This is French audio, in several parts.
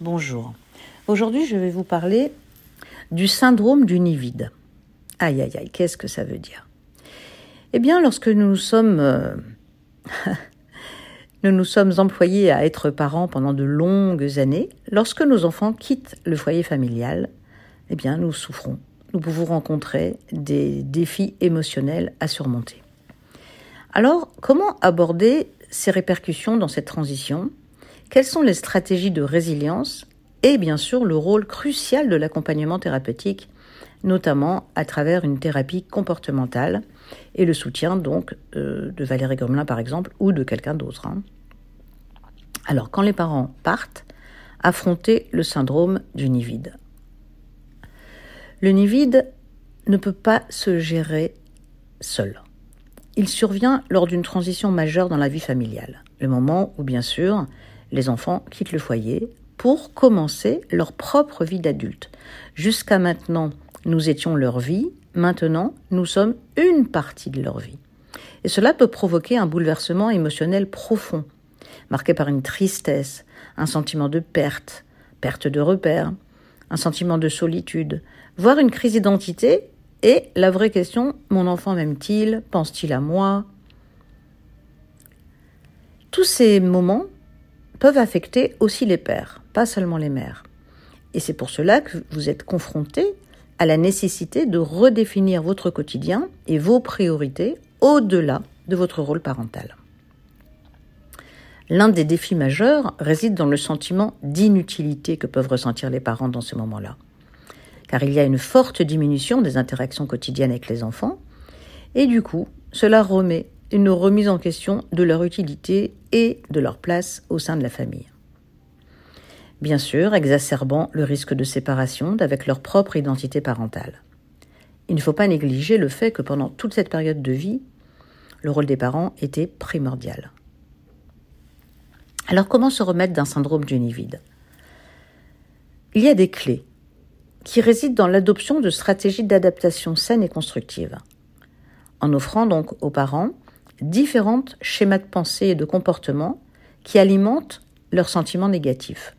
Bonjour. Aujourd'hui, je vais vous parler du syndrome du nid vide. Aïe, aïe, aïe, qu'est-ce que ça veut dire? Eh bien, lorsque nous sommes, euh, nous nous sommes employés à être parents pendant de longues années, lorsque nos enfants quittent le foyer familial, eh bien, nous souffrons. Nous pouvons rencontrer des défis émotionnels à surmonter. Alors, comment aborder ces répercussions dans cette transition? Quelles sont les stratégies de résilience Et bien sûr, le rôle crucial de l'accompagnement thérapeutique, notamment à travers une thérapie comportementale et le soutien donc euh, de Valérie Gromelin par exemple ou de quelqu'un d'autre. Hein. Alors, quand les parents partent, affronter le syndrome du nid vide. Le nid vide ne peut pas se gérer seul. Il survient lors d'une transition majeure dans la vie familiale, le moment où, bien sûr, les enfants quittent le foyer pour commencer leur propre vie d'adulte. Jusqu'à maintenant, nous étions leur vie, maintenant, nous sommes une partie de leur vie. Et cela peut provoquer un bouleversement émotionnel profond, marqué par une tristesse, un sentiment de perte, perte de repères, un sentiment de solitude, voire une crise d'identité et la vraie question, mon enfant m'aime-t-il? Pense-t-il à moi? Tous ces moments peuvent affecter aussi les pères, pas seulement les mères. Et c'est pour cela que vous êtes confrontés à la nécessité de redéfinir votre quotidien et vos priorités au-delà de votre rôle parental. L'un des défis majeurs réside dans le sentiment d'inutilité que peuvent ressentir les parents dans ce moment-là car il y a une forte diminution des interactions quotidiennes avec les enfants, et du coup, cela remet une remise en question de leur utilité et de leur place au sein de la famille. Bien sûr, exacerbant le risque de séparation avec leur propre identité parentale. Il ne faut pas négliger le fait que pendant toute cette période de vie, le rôle des parents était primordial. Alors comment se remettre d'un syndrome du Il y a des clés qui réside dans l'adoption de stratégies d'adaptation saines et constructives, en offrant donc aux parents différents schémas de pensée et de comportement qui alimentent leurs sentiments négatifs.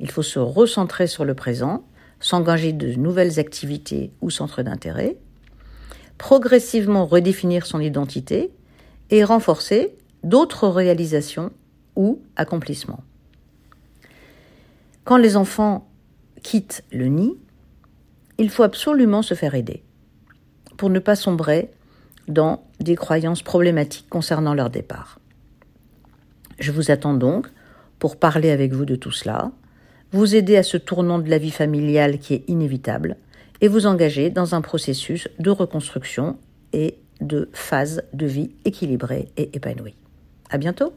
Il faut se recentrer sur le présent, s'engager de nouvelles activités ou centres d'intérêt, progressivement redéfinir son identité et renforcer d'autres réalisations ou accomplissements. Quand les enfants quittent le nid, il faut absolument se faire aider pour ne pas sombrer dans des croyances problématiques concernant leur départ. Je vous attends donc pour parler avec vous de tout cela, vous aider à ce tournant de la vie familiale qui est inévitable et vous engager dans un processus de reconstruction et de phase de vie équilibrée et épanouie. À bientôt!